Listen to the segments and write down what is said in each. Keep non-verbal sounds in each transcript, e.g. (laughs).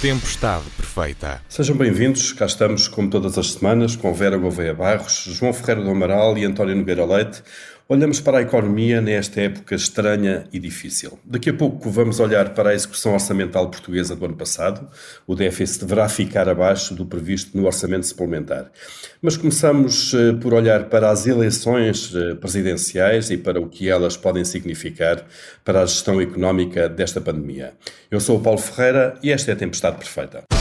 Tempestade Perfeita. Sejam bem-vindos, cá estamos, como todas as semanas, com Vera Gouveia Barros, João Ferreira do Amaral e António Nogueira Leite. Olhamos para a economia nesta época estranha e difícil. Daqui a pouco vamos olhar para a execução orçamental portuguesa do ano passado. O déficit deverá ficar abaixo do previsto no orçamento suplementar. Mas começamos eh, por olhar para as eleições eh, presidenciais e para o que elas podem significar para a gestão económica desta pandemia. Eu sou o Paulo Ferreira e esta é a Tempestade Perfeita.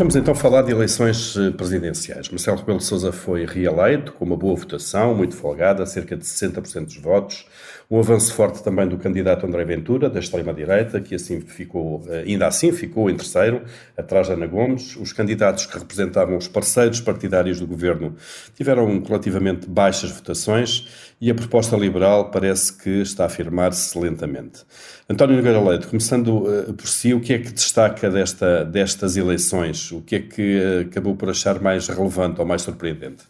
Vamos então falar de eleições eh, presidenciais. Marcelo Rebelo de Sousa foi reeleito com uma boa votação, muito folgada, cerca de 60% dos votos. Um avanço forte também do candidato André Ventura, da extrema-direita, que assim ficou, eh, ainda assim ficou em terceiro, atrás de Ana Gomes. Os candidatos que representavam os parceiros partidários do governo tiveram relativamente baixas votações e a proposta liberal parece que está a afirmar-se lentamente. António Nogueira Leite, começando uh, por si, o que é que destaca desta, destas eleições? O que é que uh, acabou por achar mais relevante ou mais surpreendente?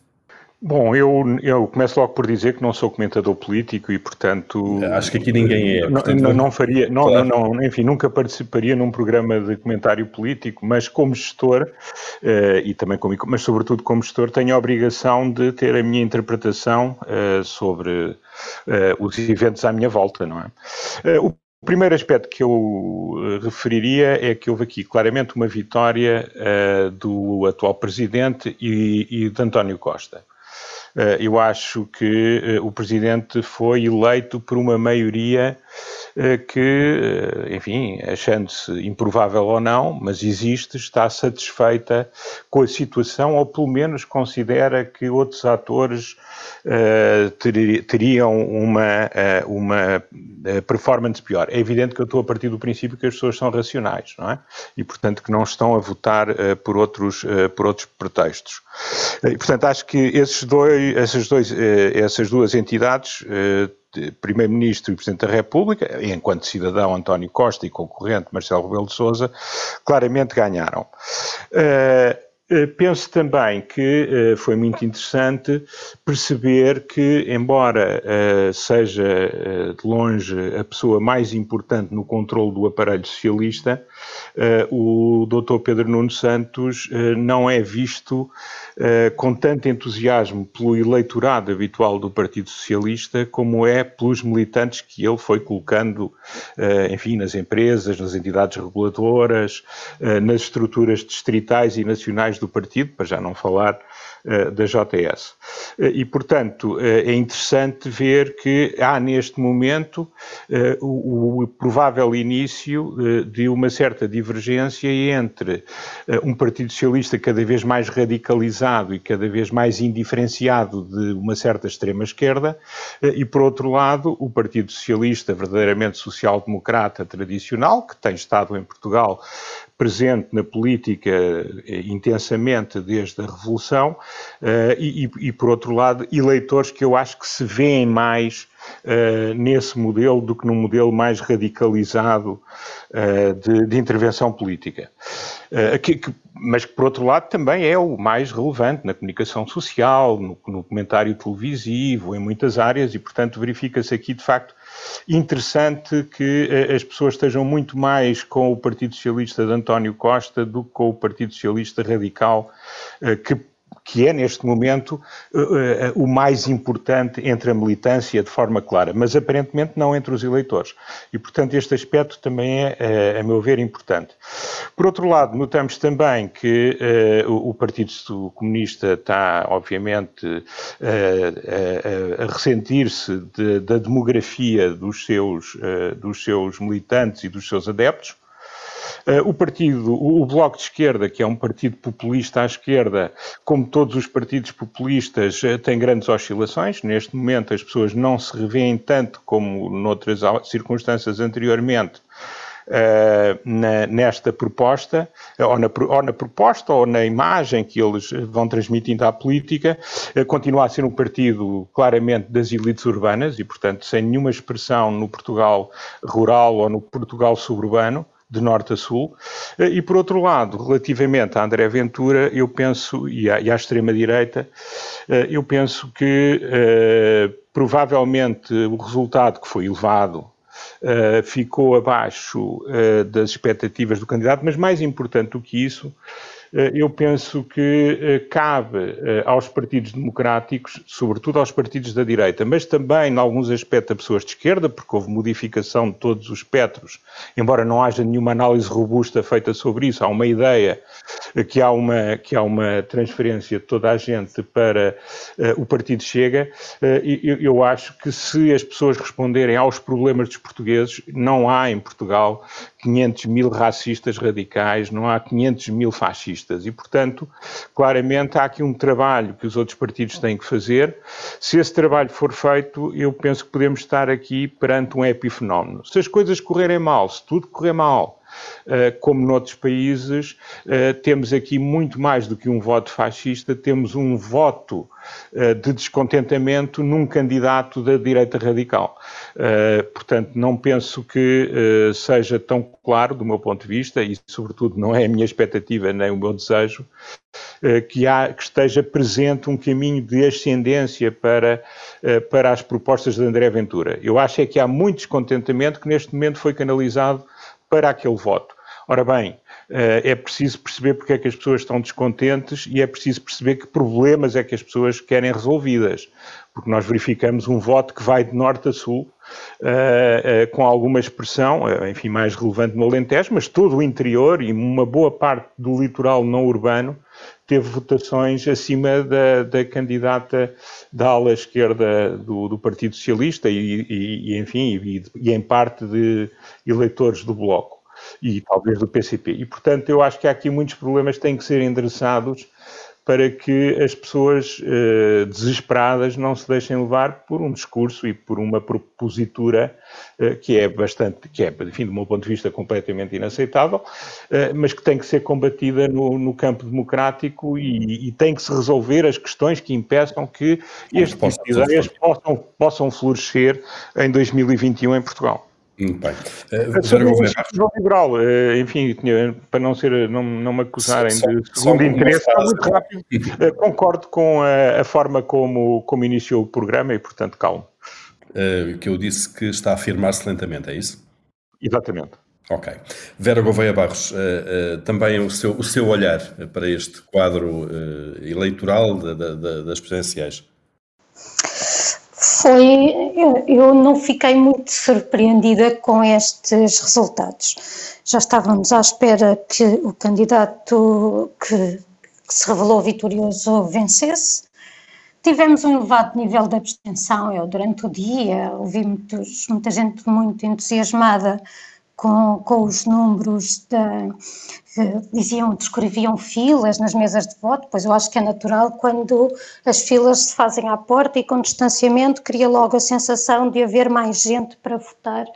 Bom, eu, eu começo logo por dizer que não sou comentador político e, portanto. Acho que aqui ninguém é. Portanto, não, não, faria, não, claro. não, não, enfim, nunca participaria num programa de comentário político, mas como gestor, uh, e também como, mas sobretudo como gestor, tenho a obrigação de ter a minha interpretação uh, sobre uh, os eventos à minha volta, não é? o primeiro aspecto que eu referiria é que houve aqui claramente uma vitória do atual presidente e, e de António Costa. Eh, eu acho que eh, o presidente foi eleito por uma maioria que, enfim, achando-se improvável ou não, mas existe, está satisfeita com a situação, ou pelo menos considera que outros atores uh, teriam uma, uma performance pior. É evidente que eu estou a partir do princípio que as pessoas são racionais, não é? E, portanto, que não estão a votar por, outros, por outros pretextos. E, portanto, acho que esses dois, essas, dois, essas duas entidades Primeiro-Ministro e Presidente da República, enquanto cidadão António Costa e concorrente Marcelo Rebelo de Sousa, claramente ganharam. Uh, penso também que eh, foi muito interessante perceber que, embora eh, seja de longe a pessoa mais importante no controle do aparelho socialista, o Dr. Pedro Nuno Santos não é visto com tanto entusiasmo pelo eleitorado habitual do Partido Socialista como é pelos militantes que ele foi colocando, enfim, nas empresas, nas entidades reguladoras, nas estruturas distritais e nacionais do partido, para já não falar uh, da JS. Uh, e, portanto, uh, é interessante ver que há neste momento o, o, provável início de uma certa divergência entre um Partido Socialista cada vez mais radicalizado e cada vez mais indiferenciado de uma certa extrema-esquerda, e, por outro lado, o Partido Socialista verdadeiramente social-democrata tradicional, que tem estado em Portugal presente na política eh, intensamente desde a Revolução, uh, e, e, por outro lado, eleitores que eu acho que se veem mais uh, nesse modelo do que num modelo mais radicalizado de, de, intervenção política. Que, que, mas que, por outro lado, também é o mais relevante na comunicação social, no, no comentário televisivo, em muitas áreas, e, portanto, verifica-se aqui, de facto, interessante que eh, as pessoas estejam muito mais com o Partido Socialista de António Costa do que com o Partido Socialista Radical, eh, que que é neste momento uh, uh, o mais importante entre a militância de forma clara, mas aparentemente não entre os eleitores. E, portanto, este aspecto também é, uh, a meu ver, importante. Por outro lado, notamos também que o, Partido Comunista está, obviamente, a ressentir-se de, da demografia dos seus, dos seus militantes e dos seus adeptos. Uh, o partido, o, Bloco de Esquerda, que é um partido populista à esquerda, como todos os partidos populistas, uh, tem grandes oscilações. Neste momento as pessoas não se revêem tanto como noutras circunstâncias anteriormente. Uh, na, nesta proposta, ou na, ou na, proposta, ou na imagem que eles vão transmitindo à política, continua a ser um partido claramente das elites urbanas e, portanto, sem nenhuma expressão no Portugal rural ou no Portugal suburbano de norte a sul. Eh, e, por outro lado, relativamente a André Ventura, eu penso, e à, à extrema-direita, eh, eu penso que eh, provavelmente o resultado que foi elevado ficou abaixo das expectativas do candidato, mas mais importante do que isso, eu penso que eh, cabe eh, aos partidos democráticos, sobretudo aos partidos da direita, mas também, em alguns aspectos, a pessoas de esquerda, porque houve modificação de todos os espectros, embora não haja nenhuma análise robusta feita sobre isso, há uma ideia que há uma, que há uma transferência de toda a gente para uh, o Partido Chega. Uh, eu, eu acho que se as pessoas responderem aos problemas dos portugueses, não há em Portugal 500 mil racistas radicais, não há 500 mil fascistas. E, portanto, claramente há aqui um trabalho que os outros partidos têm que fazer. Se esse trabalho for feito, eu penso que podemos estar aqui perante um epifenómeno. Se as coisas correrem mal, se tudo correr mal, como noutros países, eh, temos aqui muito mais do que um voto fascista, temos um voto eh, de descontentamento num candidato da direita radical. Portanto, não penso que seja tão claro, do meu ponto de vista, e sobretudo não é a minha expectativa nem o meu desejo, que, há, que esteja presente um caminho de ascendência para, para as propostas de André Ventura. Eu acho é que há muito descontentamento que neste momento foi canalizado para aquele voto. Ora bem, eh, é preciso perceber porque é que as pessoas estão descontentes e é preciso perceber que problemas é que as pessoas querem resolvidas. Porque nós verificamos um voto que vai de norte a sul, eh, eh, com alguma expressão, enfim, mais relevante no Alentejo, mas todo o interior e uma boa parte do litoral não urbano teve votações acima da, da candidata da ala esquerda do, do Partido Socialista e, e, e enfim, e, e, em parte de eleitores do Bloco e talvez do PCP. E, portanto, eu acho que há aqui muitos problemas que têm que ser endereçados para que as pessoas eh, desesperadas não se deixem levar por um discurso e por uma propositura eh, que é bastante, que é, enfim, do meu ponto de vista, completamente inaceitável, eh, mas que tem que ser combatida no, no campo democrático e, e, tem que se resolver as questões que impeçam que este tipo de ideias possam, possam florescer em 2021 em Portugal. Muito bem. Uh, sobre liberal, uh, enfim, tinha, para não, ser, não, não me acusarem só, de segundo interesse, muito rápido, uh, (laughs) concordo com a, a, forma como, como iniciou o programa e, portanto, calmo. Que eu disse que está a afirmar-se lentamente, é isso? Exatamente. Ok. Vera Gouveia Barros, também o seu, o seu olhar para este quadro eleitoral das presidenciais foi. Eu, não fiquei muito surpreendida com estes resultados. Já estávamos à espera que o candidato que, que se revelou vitorioso vencesse. Tivemos um elevado nível de abstenção. Eu, durante o dia, ouvi muitos, muita gente muito entusiasmada com, com os números da, diziam, descreviam filas nas mesas de voto, pois eu acho que é natural quando as filas se fazem à porta e com distanciamento cria logo a sensação de haver mais gente para votar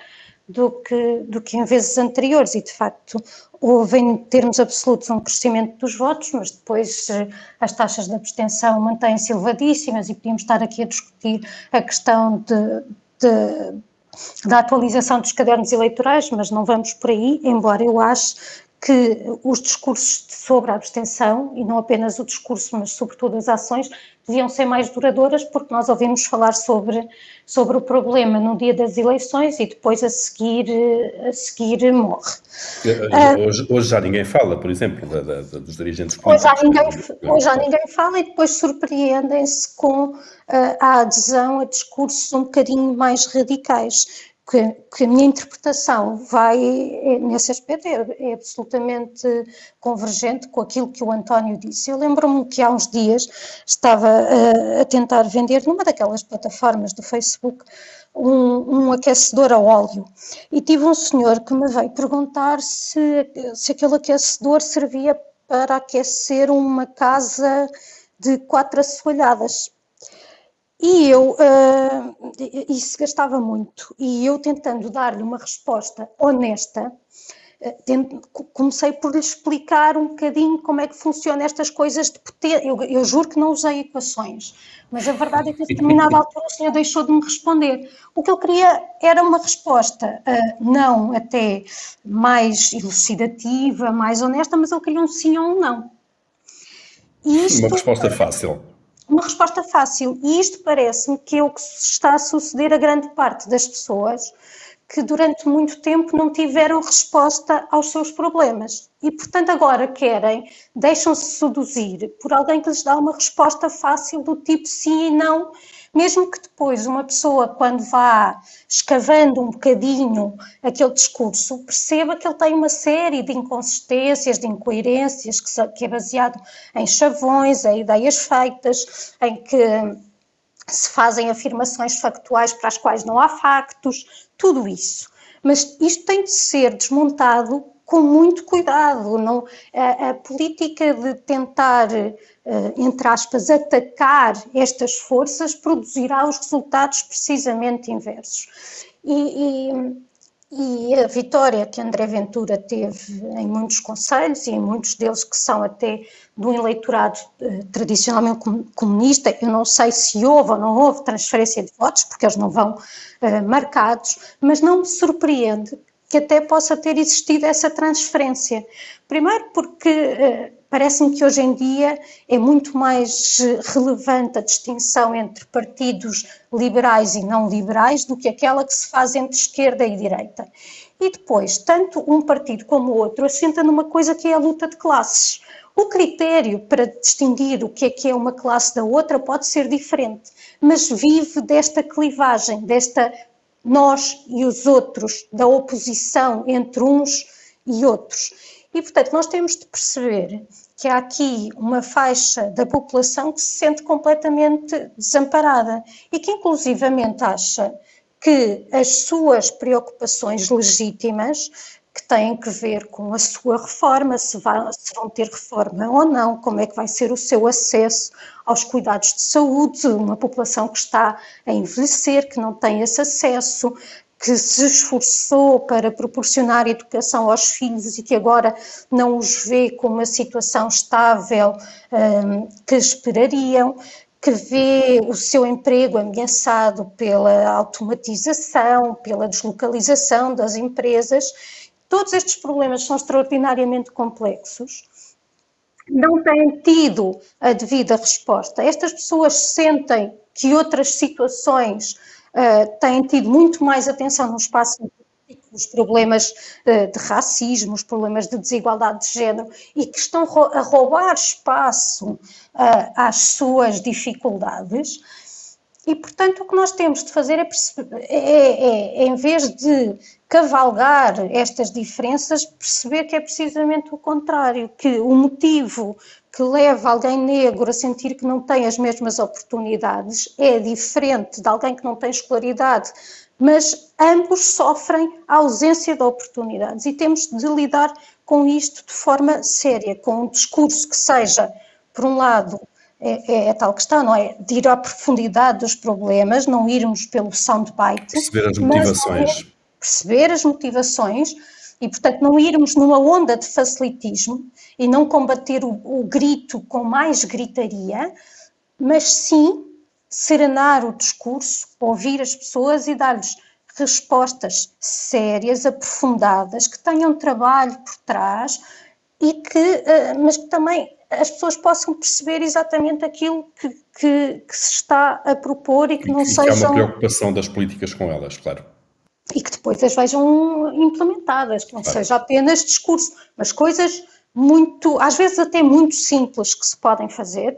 do que, do que em vezes anteriores. E de facto houve em termos absolutos um crescimento dos votos, mas depois eh, as taxas de abstenção mantêm-se elevadíssimas e podíamos estar aqui a discutir a questão de, de da atualização dos cadernos eleitorais, mas não vamos por aí, embora eu ache que os discursos sobre a abstenção, e não apenas o discurso, mas sobretudo as ações, deviam ser mais duradouras, porque nós ouvimos falar sobre, sobre o problema no dia das eleições e depois a seguir, a seguir morre. Hoje, hoje já ninguém fala, por exemplo, da, da, dos dirigentes políticos. Hoje já ninguém, hoje já ninguém fala e depois surpreendem-se com a adesão a discursos um bocadinho mais radicais que, que, a minha interpretação vai, é, nesse aspecto, é, é, absolutamente convergente com aquilo que o António disse. Eu lembro-me que há uns dias estava a, a, tentar vender numa daquelas plataformas do Facebook um, um, aquecedor a óleo e tive um senhor que me veio perguntar se, se aquele aquecedor servia para aquecer uma casa de quatro assoalhadas. E eu, uh, isso gastava muito, e eu tentando dar-lhe uma resposta honesta, uh, comecei por lhe explicar um bocadinho como é que funcionam estas coisas de potência. Eu, eu, juro que não usei equações, mas a verdade é que a determinada altura o senhor deixou de me responder. O que eu queria era uma resposta, uh, não até mais elucidativa, mais honesta, mas eu queria um sim ou um não. Isto, uma resposta fácil resposta fácil. E isto parece-me que é o que está a suceder a grande parte das pessoas que durante muito tempo não tiveram resposta aos seus problemas. E, portanto, agora querem, deixam-se seduzir por alguém que lhes dá uma resposta fácil do tipo sim e não, mesmo que depois uma pessoa, quando vá escavando um bocadinho aquele discurso, perceba que ele tem uma série de inconsistências, de incoerências, que é baseado em chavões, em ideias feitas, em que se fazem afirmações factuais para as quais não há factos, tudo isso. Mas isto tem de ser desmontado com muito cuidado. Não, a, a política de tentar, uh, entre aspas, atacar estas forças produzirá os resultados precisamente inversos. E, e, e a vitória que André Ventura teve em muitos conselhos, e em muitos deles que são até do eleitorado eh, tradicionalmente comunista, eu não sei se houve ou não houve transferência de votos, porque eles não vão eh, marcados, mas não me surpreende que até possa ter existido essa transferência. Primeiro porque eh, Parece-me que hoje em dia é muito mais relevante a distinção entre partidos liberais e não liberais do que aquela que se faz entre esquerda e direita. E depois, tanto um partido como o outro assenta numa coisa que é a luta de classes. O critério para distinguir o que é que é uma classe da outra pode ser diferente, mas vive desta clivagem, desta nós e os outros, da oposição entre uns e outros. E, portanto, nós temos de perceber que há aqui uma faixa da população que se sente completamente desamparada e que, inclusivamente, acha que as suas preocupações legítimas, que têm que ver com a sua reforma, se, vai, se vão ter reforma ou não, como é que vai ser o seu acesso aos cuidados de saúde, uma população que está a envelhecer, que não tem esse acesso, que se esforçou para proporcionar educação aos filhos e que agora não os vê com uma situação estável um, que esperariam, que vê o seu emprego ameaçado pela automatização, pela deslocalização das empresas. Todos estes problemas são extraordinariamente complexos. Não têm tido a devida resposta. Estas pessoas sentem que outras situações uh, têm tido muito mais atenção no espaço os problemas uh, de racismo, os problemas de desigualdade de género e que estão a roubar espaço uh, às suas dificuldades. E, portanto, o que nós temos de fazer é, é, é, é, em vez de cavalgar estas diferenças, perceber que é precisamente o contrário, que o motivo que leva alguém negro a sentir que não tem as mesmas oportunidades é diferente de alguém que não tem escolaridade, mas ambos sofrem a ausência de oportunidades. E temos de lidar com isto de forma séria, com um discurso que seja, por um lado, é, é, é, tal questão, não é? De ir à profundidade dos problemas, não irmos pelo soundbite. Perceber as motivações. perceber as motivações e, portanto, não irmos numa onda de facilitismo e não combater o, o grito com mais gritaria, mas sim serenar o discurso, ouvir as pessoas e dar-lhes respostas sérias, aprofundadas, que tenham trabalho por trás e que, eh, mas que também as pessoas possam perceber exatamente aquilo que, que, que se está a propor e que não e que sejam... É uma preocupação das políticas com elas, claro e que depois as vejam implementadas, que não claro. seja apenas discurso, mas coisas muito, às vezes até muito simples que se podem fazer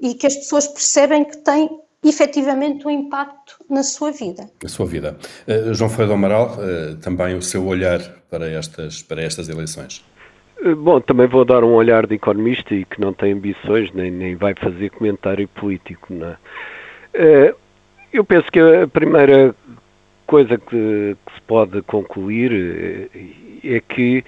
e que as pessoas percebem que têm efetivamente um impacto na sua vida. Na sua vida. Uh, João Ferreira do Amaral, uh, também o seu olhar para estas, para estas eleições. Eh, bom, também vou dar um olhar de economista e que não tem ambições, nem, nem vai fazer comentário político. Não é? Eu penso que a primeira coisa que, que, se pode concluir eh, é que,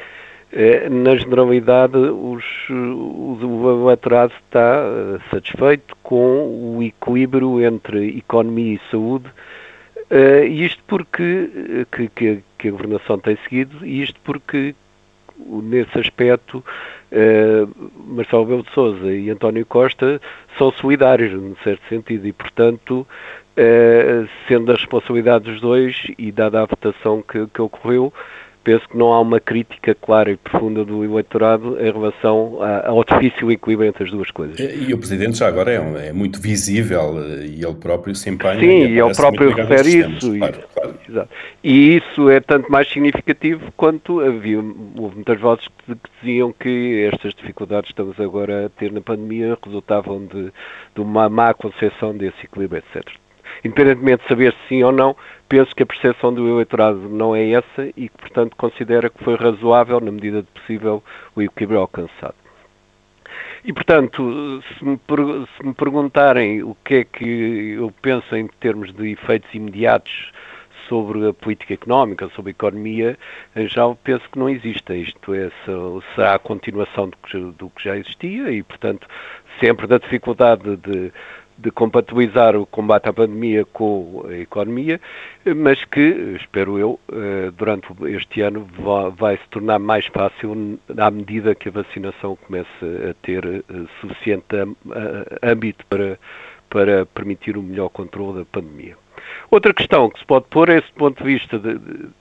eh, na generalidade, os, o eleitorado está eh, satisfeito com o equilíbrio entre economia e saúde, e isto porque que, que, que a governação tem seguido, e isto porque, nesse aspecto, Marcelo Belo de Souza e António Costa são solidários, num certo sentido, e, portanto, eh, sendo a responsabilidade dos dois e dada a votação que, que ocorreu, penso que não há uma crítica clara e profunda do eleitorado em relação ao difícil equilíbrio entre as duas coisas. E, o Presidente já agora é, é muito visível eh, e ele próprio se empenha. Sim, e ele próprio refere isso. E, claro, claro. E, isso é tanto mais significativo quanto havia, houve muitas vozes que, que diziam que estas dificuldades que estamos agora a ter na pandemia resultavam de, de uma má concepção desse equilíbrio, etc independentemente de saber se sim ou não, penso que a percepção do eleitorado não é essa e que, portanto, considera que foi razoável, na medida do possível, o equilíbrio alcançado. E, portanto, se me, se me, perguntarem o que é que eu penso em termos de efeitos imediatos sobre a política económica, sobre a economia, já penso que não existe. Isto é, será a continuação do que, do que já existia e, portanto, sempre da dificuldade de de compatibilizar o combate à pandemia com a economia, mas que, espero eu, eh, durante este ano vai se tornar mais fácil à medida que a vacinação comece a ter eh, suficiente âmbito para, para permitir o melhor controle da pandemia. Outra questão que se pode pôr é, esse ponto de vista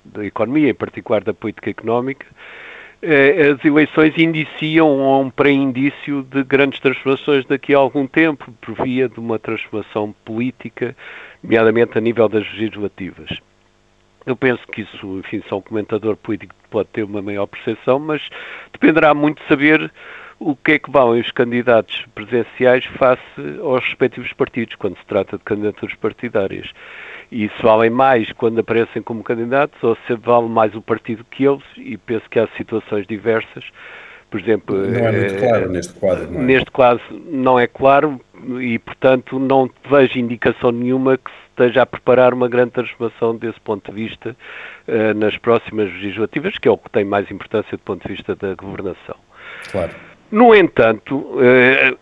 da economia, em particular da política económica, eh, as eleições indiciam um pré-indício de grandes transformações daqui a algum tempo, por via de uma transformação política, nomeadamente a nível das legislativas. Eu penso que isso, enfim, só um comentador político pode ter uma maior percepção, mas dependerá muito de saber o que é que vão os candidatos presenciais face aos respectivos partidos, quando se trata de candidaturas partidárias? E se valem mais quando aparecem como candidatos ou se vale mais o partido que eles? E penso que há situações diversas. Por exemplo não é muito claro eh, neste quadro não é? neste caso não é claro e portanto não vejo indicação nenhuma que se esteja a preparar uma grande transformação desse ponto de vista uh, nas próximas legislativas que é o que tem mais importância do ponto de vista da governação. Claro no entanto, eh,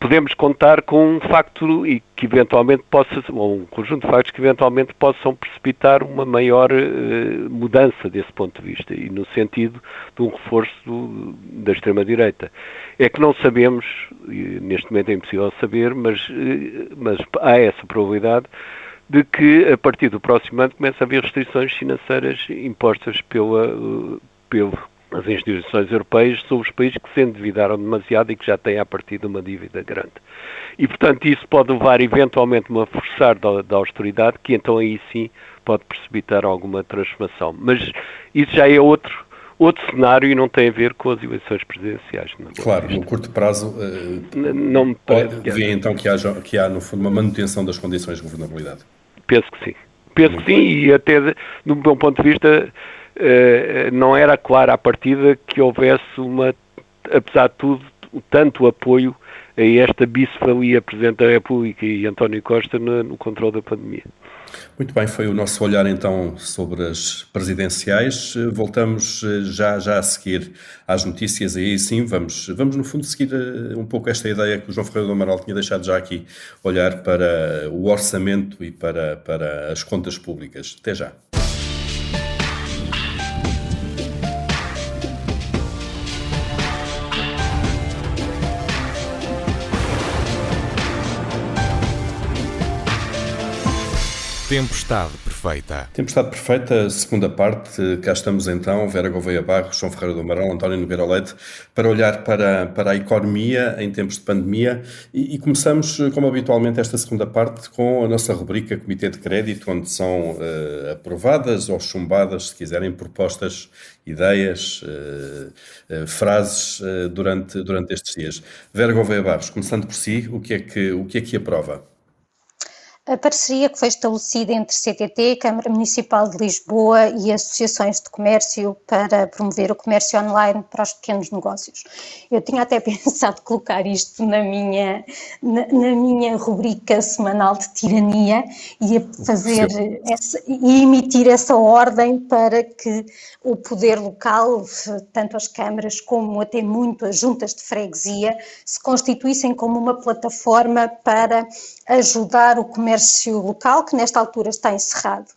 podemos contar com um facto e que eventualmente possa, ou um conjunto de factos que eventualmente possam precipitar uma maior eh, mudança desse ponto de vista e no sentido de um reforço do, da extrema-direita. É que não sabemos, neste momento é impossível saber, mas, eh, mas há essa probabilidade de que a partir do próximo ano comece a haver restrições financeiras impostas pela, pelo as instituições europeias sobre os países que se endividaram demasiado e que já têm a partir de uma dívida grande. E, portanto, isso pode levar eventualmente a uma forçar da, da austeridade, que então aí sim pode precipitar alguma transformação. Mas isso já é outro outro cenário e não tem a ver com as eleições presidenciais. Claro, no curto prazo uh, não me pode, vê então que, haja, que há, no fundo, uma manutenção das condições de governabilidade. Penso que sim. Penso Muito que sim, bem. e até, de, do meu ponto de vista, não era claro à partida que houvesse uma, apesar de tudo, tanto apoio a esta bicefalia Presidente da República e António Costa no, no controle da pandemia. Muito bem, foi o nosso olhar então sobre as presidenciais. Voltamos eh, já, já a seguir às notícias e aí sim vamos, vamos no fundo seguir eh, um pouco esta ideia que o João Ferreira do Amaral tinha deixado já aqui, olhar para o orçamento e para, para as contas públicas. Até já. Tempestade Perfeita. Tempestade Perfeita, segunda parte. Cá estamos então, Vera Gouveia Barros, João Ferreira do Amaral, António Nogueira Leite, para olhar para, para a economia em tempos de pandemia. E, e, começamos, como habitualmente, esta segunda parte com a nossa rubrica Comitê de Crédito, onde são uh, aprovadas ou chumbadas, se quiserem, propostas, ideias, uh, uh, frases durante, durante estes dias. Vera Gouveia Barros, começando por si, o que é que, o que, é que aprova? A parceria que foi estabelecida entre CTT, Câmara Municipal de Lisboa e associações de comércio para promover o comércio online para os pequenos negócios. Eu tinha até (laughs) pensado colocar isto na minha, na, na minha rubrica semanal de tirania e fazer essa, e emitir essa ordem para que o poder local, tanto as câmaras como até muito as juntas de freguesia, se constituíssem como uma plataforma para ajudar o comércio local, que nesta altura está encerrado.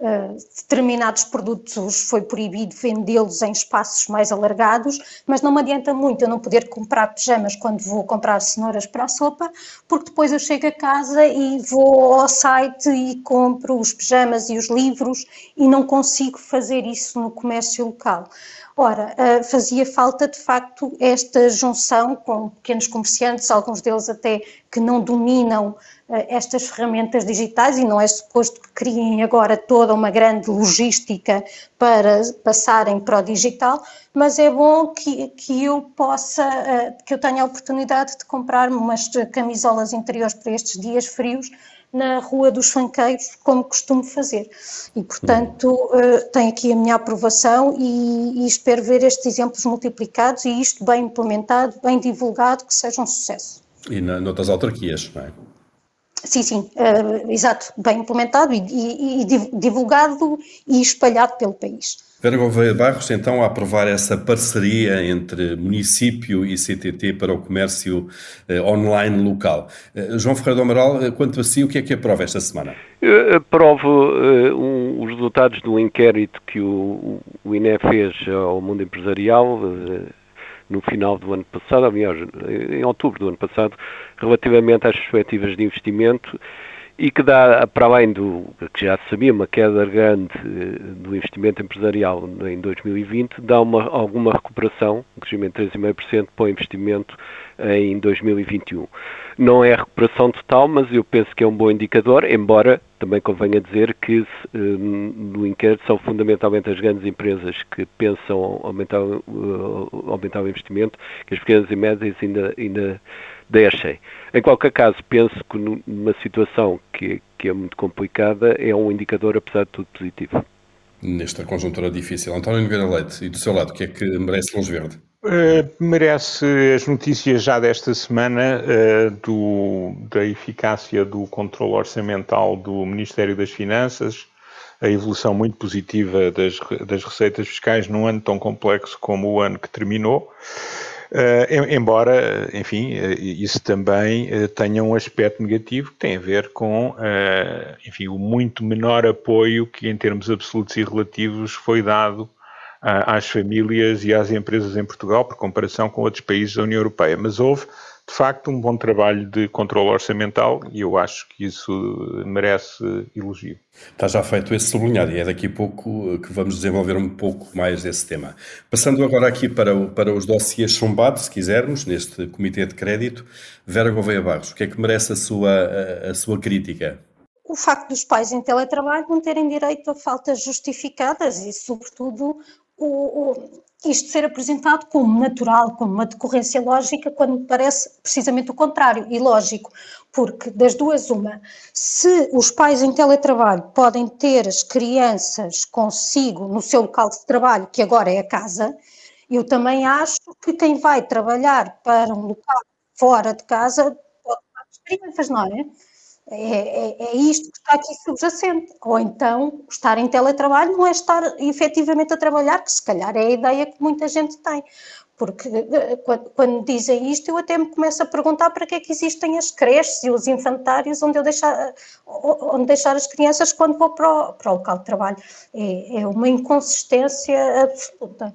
uh, determinados produtos foi proibido vendê-los em espaços mais alargados, mas não me adianta muito eu não poder comprar pijamas quando vou comprar cenouras para a sopa, porque depois eu chego a casa e vou ao site e compro os pijamas e os livros e não consigo fazer isso no comércio local. Ora, uh, fazia falta de facto esta junção com pequenos comerciantes, alguns deles até que não dominam uh, estas ferramentas digitais e não é suposto que criem agora toda uma grande logística para passarem para o digital, mas é bom que, que eu possa, uh, que eu tenha a oportunidade de comprar umas camisolas interiores para estes dias frios na Rua dos Fanqueiros, como costumo fazer. E, portanto, uh, aqui a minha aprovação e, e, espero ver estes exemplos multiplicados e isto bem implementado, bem divulgado, que seja um sucesso. E na, noutras autarquias, não é? Sim, sim, uh, exato, bem implementado e, e, e divulgado e espalhado pelo país. Vera Gouveia Barros, então, a aprovar essa parceria entre município e CTT para o comércio eh, online local. Eh, João Ferreira do Amaral, quanto a si, o que é que aprova esta semana? Eu aprovo uh, um, os resultados do inquérito que o, o INE fez ao mundo empresarial uh, no final do ano passado, aliás, em outubro do ano passado, relativamente às perspectivas de investimento e que dá, para além do que já se sabia, uma queda grande eh, do investimento empresarial em 2020, dá uma, alguma recuperação, um crescimento de 3,5% para o investimento em 2021. Não é a recuperação total, mas eu penso que é um bom indicador, embora também convenha dizer que eh, no inquérito são fundamentalmente as grandes empresas que pensam aumentar, aumentar o investimento, que as pequenas e médias ainda, ainda deixem. Em qualquer caso, penso que numa situação que, que é muito complicada, é um indicador, apesar de tudo, positivo. Nesta conjuntura difícil. António Nogueira Leite, e do seu lado, o que é que merece Luz Verde? Uh, merece as notícias já desta semana uh, do, da eficácia do controle orçamental do Ministério das Finanças, a evolução muito positiva das, das receitas fiscais num ano tão complexo como o ano que terminou. Uh, embora, enfim, uh, isso também uh, tenha um aspecto negativo que tem a ver com, enfim, o muito menor apoio que, em termos absolutos e relativos, foi dado às famílias e às empresas em Portugal, por comparação com outros países da União Europeia. Mas houve de facto, um bom trabalho de controle orçamental e eu acho que isso merece elogio. Está já feito esse sublinhado e é daqui a pouco que vamos desenvolver um pouco mais esse tema. Passando agora aqui para, o, para os dossiês chumbados, se quisermos, neste Comitê de Crédito, Vera Gouveia Barros, o que é que merece a sua, a, a sua crítica? o facto dos pais em teletrabalho não terem direito a faltas justificadas e, sobretudo, o, o, isto ser apresentado como natural, como uma decorrência lógica, quando parece precisamente o contrário, e lógico, porque das duas uma, se os pais em teletrabalho podem ter as crianças consigo no seu local de trabalho, que agora é a casa, eu também acho que quem vai trabalhar para um local fora de casa pode ter as crianças, não é? É, é, é, isto que está aqui subjacente. Ou então, estar em teletrabalho não é estar efetivamente a trabalhar, que se calhar é a ideia que muita gente tem. Porque eh, quando, quando dizem isto, eu até me começo a perguntar para que é que existem as creches e os infantários onde eu deixar, onde deixar as crianças quando vou para o, para o local de trabalho. É, é uma inconsistência absoluta.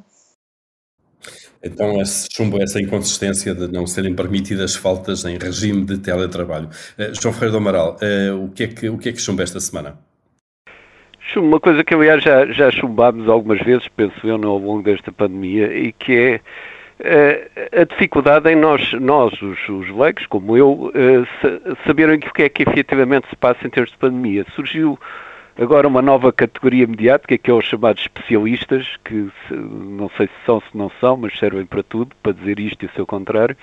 Então, esse chumbo, essa inconsistência de não serem permitidas faltas em regime de teletrabalho. Uh, João Ferreira do Amaral, uh, o, que é que, o que é que chumba esta semana? Chumbo, uma coisa que, aliás, já, já chumbámos algumas vezes, penso eu, ao longo desta pandemia, e que é uh, a dificuldade em nós, nós os, os leigos, como eu, saberem o que é que efetivamente se passa em termos de pandemia. Surgiu Agora uma nova categoria mediática que é os chamados especialistas, que não sei se são, se não são, mas servem para tudo, para dizer isto e o seu contrário.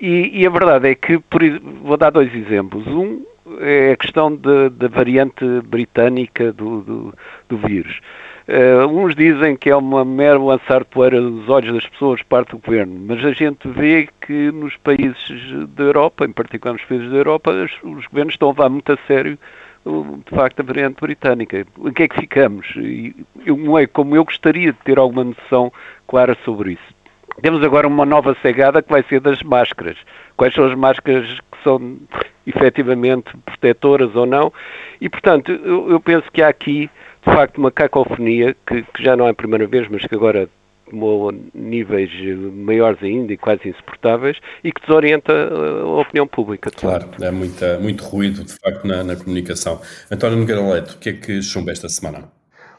E, e a verdade é que, por, vou dar dois exemplos. Um é a questão da variante britânica do, do, do vírus. Uh, uns dizem que é uma mera lançar poeira nos olhos das pessoas parte do governo, mas a gente vê que nos países da Europa, em particular nos países da Europa, os, os governos estão a levar muito a sério de facto, a variante britânica. Em que é que ficamos? Eu, não é como eu gostaria de ter alguma noção clara sobre isso. Temos agora uma nova cegada que vai ser das máscaras. Quais são as máscaras que são efetivamente protetoras ou não? E, portanto, eu, eu penso que há aqui, de facto uma cacofonia que, que já não é a primeira vez, mas que agora tomou níveis maiores ainda e quase insuportáveis e que desorienta a opinião pública. Claro, é muita, muito ruído, de facto, na, na comunicação. António Nogueira Leite, o que é que chumba esta semana?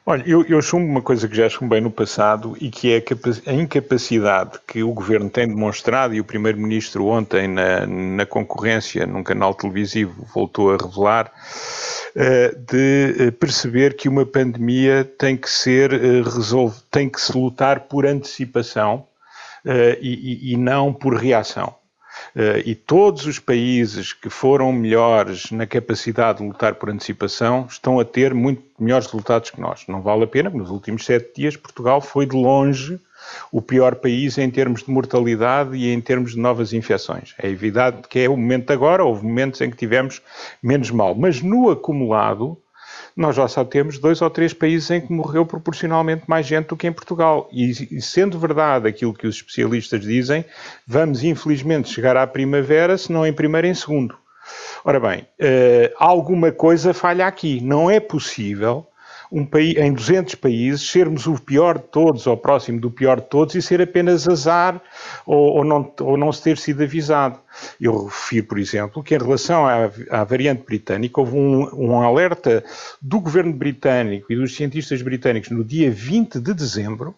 Olha, eu, eu chumbo uma coisa que já chumbei no passado e que é a, incapacidade que o governo tem demonstrado e o primeiro-ministro ontem na, na concorrência num canal televisivo voltou a revelar de eh, perceber que uma pandemia tem que ser uh, resolve, tem que se lutar por antecipação e, não por reação. E todos os países que foram melhores na capacidade de lutar por antecipação estão a ter muito melhores resultados que nós. Não vale a pena, nos últimos sete dias Portugal foi de longe o pior país em termos de mortalidade e em termos de novas infecções. É evidente que é o momento agora, houve momentos em que tivemos menos mal, mas no acumulado nós já só temos dois ou três países em que morreu proporcionalmente mais gente do que em Portugal. E, e sendo verdade aquilo que os especialistas dizem, vamos infelizmente chegar à primavera, se não em primeiro, em segundo. Ora bem, uh, alguma coisa falha aqui. Não é possível um país, em 200 países, sermos o pior de todos, ou próximo do pior de todos, e ser apenas azar ou, ou, não, ou não se ter sido avisado. Eu refiro, por exemplo, que em relação à, à variante britânica, houve um, um, alerta do governo britânico e dos cientistas britânicos no dia 20 de dezembro,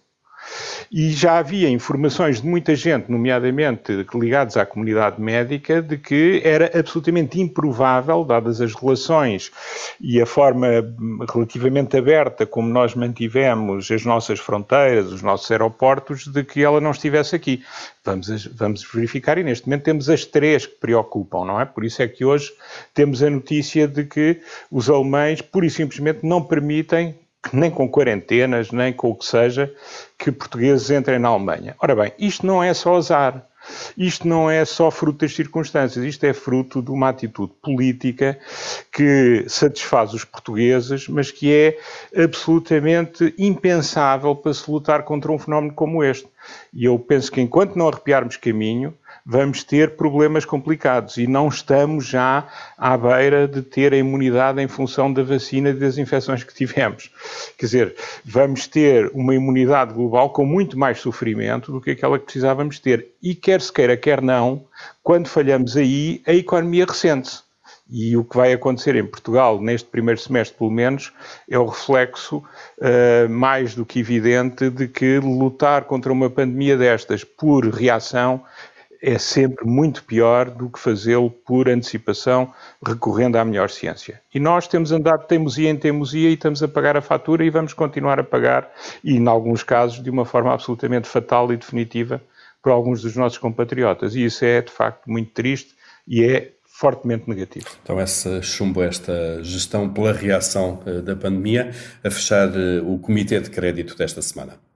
e já havia informações de muita gente, nomeadamente ligados à comunidade médica, de que era absolutamente improvável, dadas as relações e a forma relativamente aberta como nós mantivemos as nossas fronteiras, os nossos aeroportos, de que ela não estivesse aqui. Vamos, vamos verificar e neste momento temos as três que preocupam, não é? Por isso é que hoje temos a notícia de que os alemães, pura e simplesmente, não permitem nem com quarentenas, nem com o que seja, que portugueses entrem na Alemanha. Ora bem, isto não é só azar. Isto não é só fruto das circunstâncias, isto é fruto de uma atitude política que satisfaz os portugueses, mas que é absolutamente impensável para se lutar contra um fenómeno como este. E eu penso que enquanto não arrepiarmos caminho, vamos ter problemas complicados e não estamos já à beira de ter a imunidade em função da vacina e das infecções que tivemos. Quer dizer, vamos ter uma imunidade global com muito mais sofrimento do que aquela que precisávamos ter. E quer se queira, quer não, quando falhamos aí, a economia ressente-se. E o que vai acontecer em Portugal, neste primeiro semestre pelo menos, é o reflexo uh, mais do que evidente de que lutar contra uma pandemia destas por reação é sempre muito pior do que fazê-lo por antecipação, recorrendo à melhor ciência. E nós temos andado teimosia em teimosia e estamos a pagar a fatura e vamos continuar a pagar, e em alguns casos de uma forma absolutamente fatal e definitiva, por alguns dos nossos compatriotas. E isso é, de facto, muito triste e é fortemente negativo. Então, essa chumbo, esta gestão pela reação uh, da pandemia, a fechar uh, o Comitê de Crédito desta semana.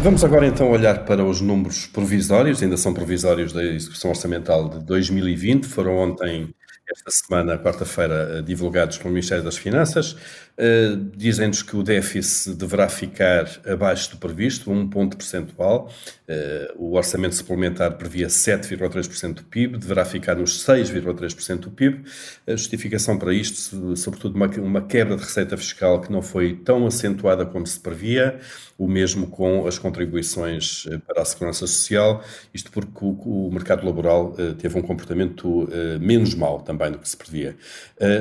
Vamos agora então olhar para os números provisórios, ainda são provisórios da execução orçamental de 2020, foram ontem esta semana, quarta-feira, divulgados pelo Ministério das Finanças. Uh, Dizem-nos que o déficit deverá ficar abaixo do previsto, um ponto percentual. Uh, o orçamento suplementar previa 7,3% do PIB, deverá ficar nos 6,3% do PIB. A justificação para isto, sobretudo uma, uma quebra de receita fiscal que não foi tão acentuada como se previa, o mesmo com as contribuições eh, para a segurança social, isto porque o, o mercado laboral uh, teve um comportamento menos mau também do que se previa.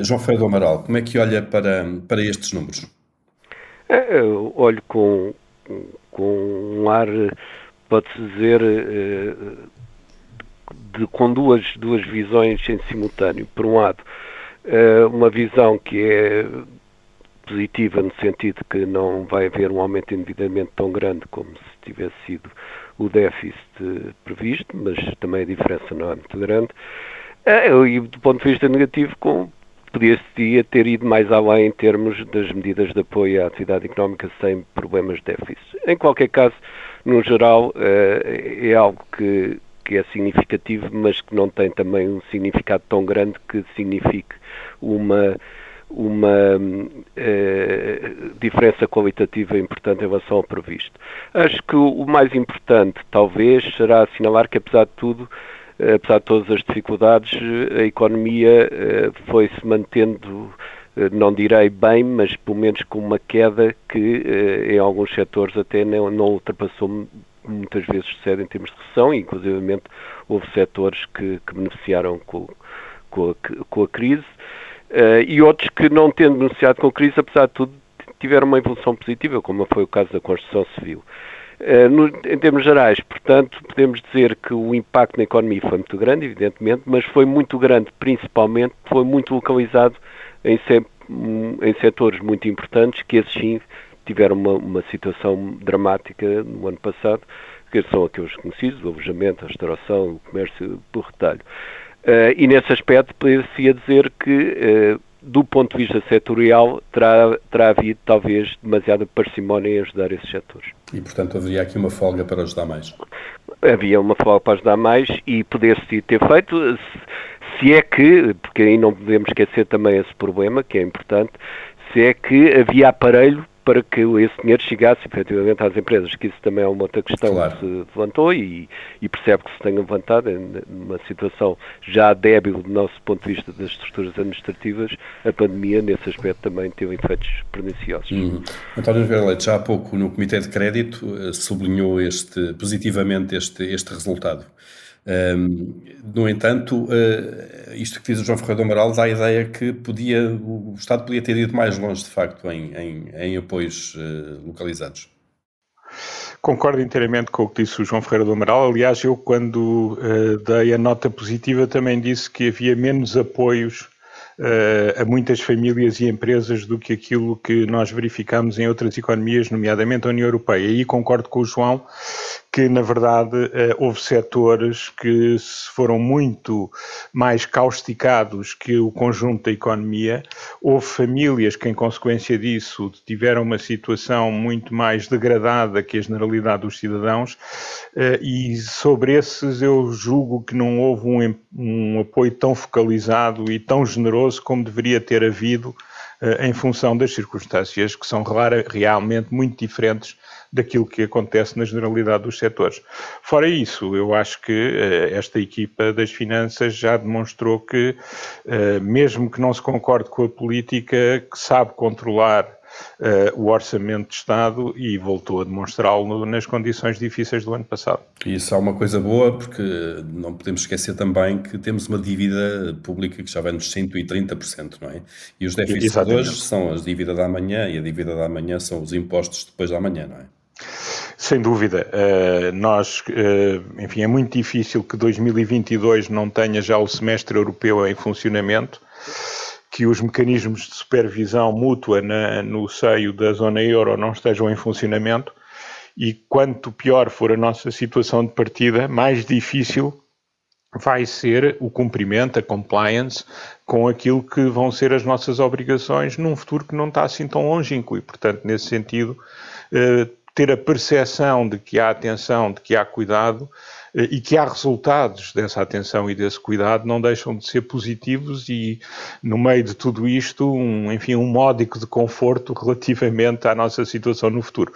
João Freire do Amaral, como é que olha para, para estes números? Eu olho com, com um ar, pode-se dizer, eh, de, com duas, duas visões em simultâneo. Por um lado, eh, uma visão que é positiva no sentido que não vai haver um aumento de endividamento tão grande como se tivesse sido o déficit previsto, mas também a diferença não é muito grande. É, e do ponto de vista negativo, podia-se ter ido mais além em termos das medidas de apoio à atividade económica sem problemas de déficit. Em qualquer caso, no geral, é, é algo que, que é significativo, mas que não tem também um significado tão grande que signifique uma uma eh, diferença qualitativa importante em relação ao previsto. Acho que o mais importante, talvez, será assinalar que, apesar de tudo, apesar de todas as dificuldades, a economia foi-se mantendo não direi bem, mas pelo menos com uma queda que em alguns setores até não, não ultrapassou muitas vezes sede em termos de recessão, e inclusivamente houve setores que, que beneficiaram com, com, a, com a crise, uh, e outros que não tendo beneficiado com crise, apesar de tudo, tiveram uma evolução positiva, como foi o caso da construção civil. Uh, no, em termos gerais, portanto, podemos dizer que o impacto na economia foi muito grande, evidentemente, mas foi muito grande, principalmente, foi muito localizado em, se, em setores muito importantes, que esses sim tiveram uma, uma situação dramática no ano passado, que são aqueles conhecidos, o alojamento, a restauração, o comércio por retalho. Uh, e nesse aspecto poderia dizer que, uh, do ponto de vista setorial, terá, terá havido talvez demasiada parcimónia em ajudar esses setores. E, portanto, haveria aqui uma folga para ajudar mais? Havia uma folga para ajudar mais e poder-se ter feito, se, se é que, porque aí não podemos esquecer também esse problema, que é importante, se é que havia aparelho para que esse dinheiro chegasse efetivamente às empresas, que isso também é uma outra questão claro. que se levantou e, e, percebe que se tem levantado numa situação já débil do nosso ponto de vista das estruturas administrativas, a pandemia nesse aspecto também teve efeitos perniciosos. Uhum. António Vieira Leite, já há pouco no Comitê de Crédito eh, sublinhou este, positivamente este, este resultado. Um, no entanto, uh, isto que diz o João Ferreira do Amaral dá a ideia que podia, o Estado podia ter ido mais longe, de facto, em, em, em apoios uh, localizados. Concordo inteiramente com o que disse o João Ferreira do Amaral. Aliás, eu, quando uh, dei a nota positiva, também disse que havia menos apoios a muitas famílias e empresas do que aquilo que nós verificamos em outras economias, nomeadamente a União Europeia. E concordo com o João que, na verdade, eh, houve setores que foram muito mais causticados que o conjunto da economia. Houve famílias que, em consequência disso, tiveram uma situação muito mais degradada que a generalidade dos cidadãos, eh, e sobre esses eu julgo que não houve um, um apoio tão focalizado e tão generoso como deveria ter havido eh, em função das circunstâncias que são realmente muito diferentes daquilo que acontece na generalidade dos setores. Fora isso, eu acho que uh, esta equipa das finanças já demonstrou que, uh, mesmo que não se concorde com a política, que sabe controlar Uh, o orçamento de Estado e voltou a demonstrá-lo nas condições difíceis do ano passado. Isso é uma coisa boa, porque não podemos esquecer também que temos uma dívida pública que já vai nos 130%, não é? E os déficits de hoje são as dívidas da manhã e a dívida da manhã são os impostos depois da manhã, não é? Sem dúvida. Uh, nós, uh, enfim, é muito difícil que 2022 não tenha já o semestre europeu em funcionamento, que os mecanismos de supervisão mútua na, no seio da zona euro não estejam em funcionamento e quanto pior for a nossa situação de partida, mais difícil vai ser o cumprimento, a compliance com aquilo que vão ser as nossas obrigações num futuro que não está assim tão longínquo e, portanto, nesse sentido, uh, ter a percepção de que há atenção, de que há cuidado eh, e que há resultados dessa atenção e desse cuidado não deixam de ser positivos e no meio de tudo isto, um, enfim, um módico de conforto (laughs) relativamente à nossa situação no futuro.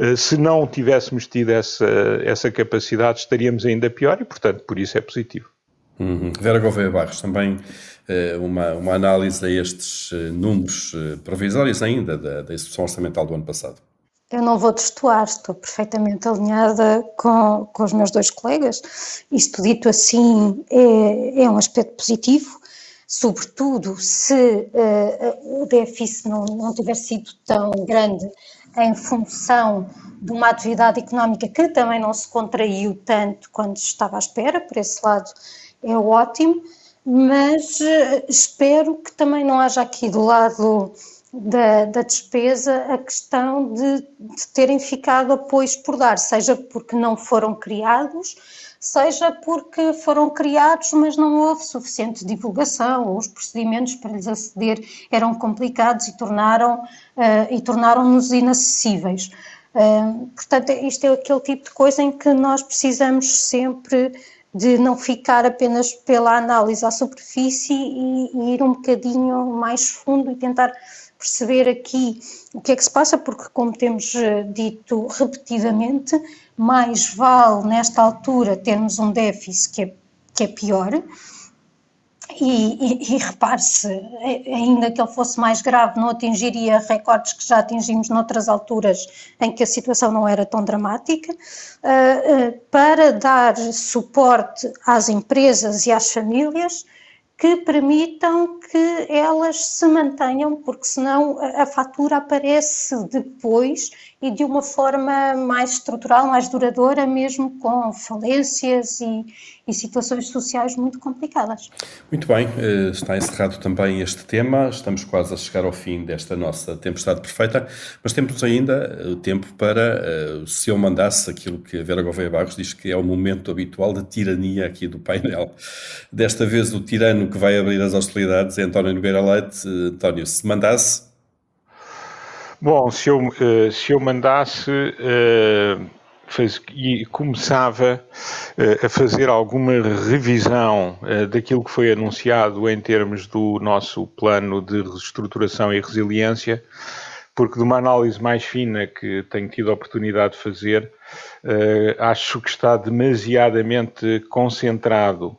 Eh, se não tivéssemos tido essa, essa capacidade, estaríamos ainda pior e, portanto, por isso é positivo. Uhum. Vera Gouveia Barros, também uh, uma, uma análise a estes números provisórios ainda da, da execução orçamental do ano passado. Eu não vou destoar, estou perfeitamente alinhada com, com os meus dois colegas. Isto dito assim é, é um aspecto positivo, sobretudo se uh, o déficit não, não tiver sido tão grande em função de uma atividade económica que também não se contraiu tanto quando estava à espera, por esse lado é ótimo, mas uh, espero que também não haja aqui do lado da, da, despesa a questão de, de, terem ficado apoios por dar, seja porque não foram criados, seja porque foram criados, mas não houve suficiente divulgação, ou os procedimentos para lhes aceder eram complicados e tornaram uh, e tornaram-nos inacessíveis. Uh, portanto, isto é aquele tipo de coisa em que nós precisamos sempre de não ficar apenas pela análise à superfície e, e ir um bocadinho mais fundo e tentar perceber aqui o que é que se passa, porque, como temos eh, dito repetidamente, mais vale nesta altura termos um déficit que é que é pior. E, e, e repare-se, ainda que ele fosse mais grave, não atingiria recordes que já atingimos noutras alturas em que a situação não era tão dramática. Uh, para dar suporte às empresas e às famílias, que permitam que elas se mantenham, porque senão a fatura aparece depois e de uma forma mais estrutural, mais duradoura, mesmo com falências e, e situações sociais muito complicadas. Muito bem, eh, está encerrado também este tema, estamos quase a chegar ao fim desta nossa tempestade perfeita, mas temos ainda o eh, tempo para, eh, se eu mandasse aquilo que a Vera Gouveia Barros diz que é o momento habitual de tirania aqui do painel. Desta vez o tirano que vai abrir as hostilidades é António Nogueira Leite. António, se mandasse, Bom, se eu, uh, se eu mandasse uh, faz, e começava uh, a fazer alguma revisão daquilo que foi anunciado em termos do nosso plano de reestruturação e resiliência, porque de uma análise mais fina que tenho tido a oportunidade de fazer, acho que está demasiadamente concentrado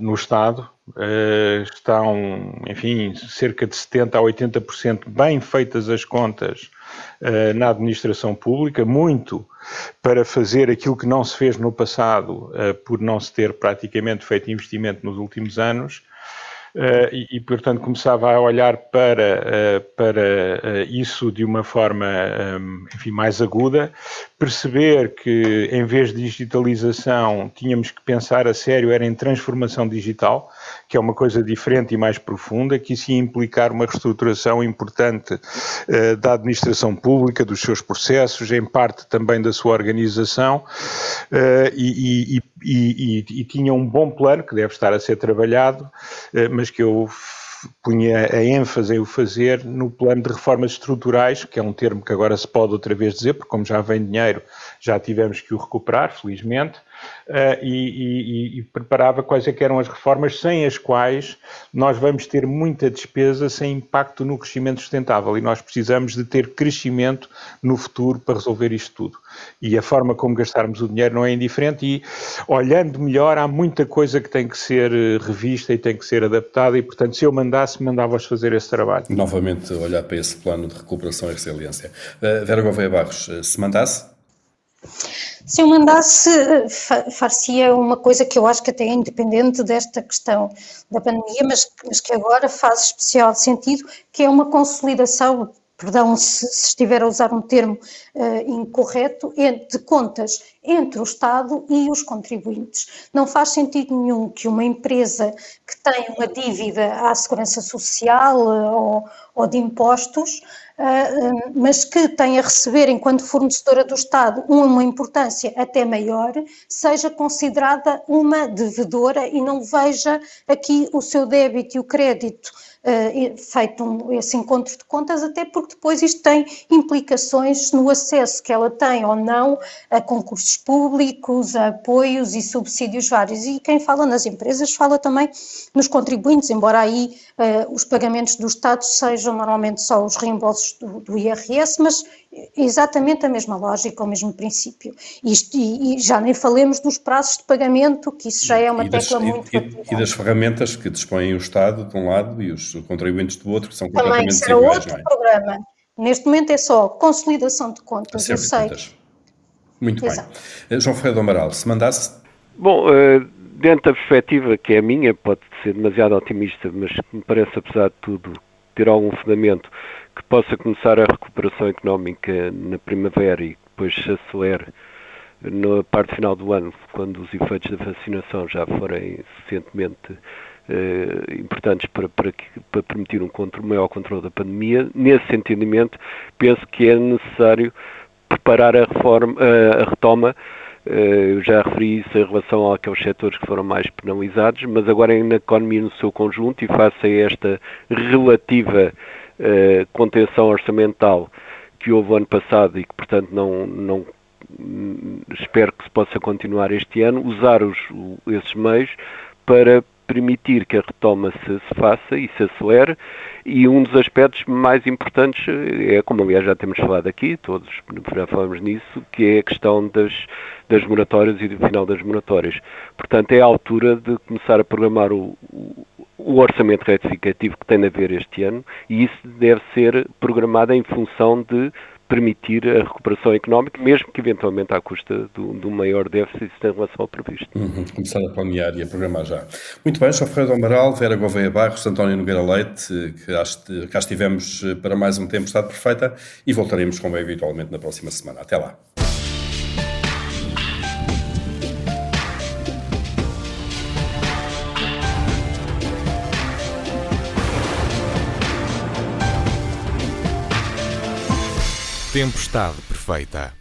no Estado Uh, estão, enfim, cerca de 70% a 80% bem feitas as contas uh, na administração pública, muito para fazer aquilo que não se fez no passado, por não se ter praticamente feito investimento nos últimos anos, Uh, e, e, portanto, começava a olhar para, uh, para uh, isso de uma forma um, enfim, mais aguda, perceber que em vez de digitalização tínhamos que pensar a sério era em transformação digital, que é uma coisa diferente e mais profunda, que isso ia implicar uma reestruturação importante da administração pública, dos seus processos, em parte também da sua organização, e, e, e, e tinha um bom plano que deve estar a ser trabalhado, mas que eu punha a ênfase em o fazer no plano de reformas estruturais, que é um termo que agora se pode outra vez dizer, porque como já vem dinheiro, já tivemos que o recuperar, felizmente, uh, e, e, e, preparava quais é eram as reformas sem as quais nós vamos ter muita despesa sem impacto no crescimento sustentável e nós precisamos de ter crescimento no futuro para resolver isto tudo. E a forma como gastarmos o dinheiro não é indiferente e olhando melhor há muita coisa que tem que ser eh, revista e tem que ser adaptada e portanto se eu mandasse, mandava-os fazer esse trabalho. Novamente olhar para esse plano de recuperação e resiliência. Uh, Vera Gouveia Barros, se mandasse? Se eu mandasse, far-se-ia uma coisa que eu acho que até é independente desta questão da pandemia, mas, mas, que agora faz especial sentido, que é uma consolidação, perdão se, se estiver a usar um termo uh, incorreto, de contas entre o Estado e os contribuintes. Não faz sentido nenhum que uma empresa que tem uma dívida à segurança social uh, ou, ou de impostos mas que tem a receber, enquanto fornecedora do Estado, uma importância até maior, seja considerada uma devedora e não veja aqui o seu débito e o crédito uh, feito um, esse encontro de contas, até porque depois isto tem implicações no acesso que ela tem ou não a concursos públicos, a apoios e subsídios vários. E quem fala nas empresas fala também nos contribuintes, embora aí uh, os pagamentos do Estado sejam normalmente só os reembolsos do, do IRS, mas exatamente a mesma lógica, o mesmo princípio. Isto, e, e, já nem falemos dos prazos de pagamento, que isso já é uma tecla das, muito... E, e, das ferramentas que dispõem o Estado de um lado e os contribuintes do outro, que são Também completamente será outro é? programa. Neste momento é só consolidação de contas, eu sei. Contas. Muito Exato. bem. Eh, João Ferreira do Amaral, se mandasse... Bom, eh, dentro da perspectiva que é a minha, pode ser demasiado otimista, mas me parece, apesar de tudo, ter algum fundamento, que possa começar a recuperação económica na primavera e depois se acelere na parte final do ano, quando os efeitos da vacinação já forem suficientemente eh, importantes para, para, para, permitir um controle, maior controle da pandemia. Nesse entendimento, penso que é necessário preparar a, reforma, a retoma eu já referi isso em relação àqueles setores que foram mais penalizados, mas agora na economia no seu conjunto e face a esta relativa uh, contenção orçamental que houve ano passado e que, portanto, não, não espero que se possa continuar este ano, usar os, esses meios para permitir que a retoma se, se, faça e se acelere. E um dos aspectos mais importantes é, como aliás já temos falado aqui, todos já falamos nisso, que é a questão das, das moratórias e do final das moratórias. Portanto, é a altura de começar a programar o, o, orçamento retificativo que tem de haver este ano e isso deve ser programado em função de permitir a recuperação económica, mesmo que eventualmente à custa do, do maior déficit em relação ao previsto. Uhum, começar a planear e a programar já. Muito bem, João Ferreira Amaral, Vera Gouveia Barros, António Nogueira Leite, que cá estivemos eh, para mais um tempo Estado Perfeita e voltaremos, como é habitualmente, na próxima semana. Até lá. Tempestade perfeita.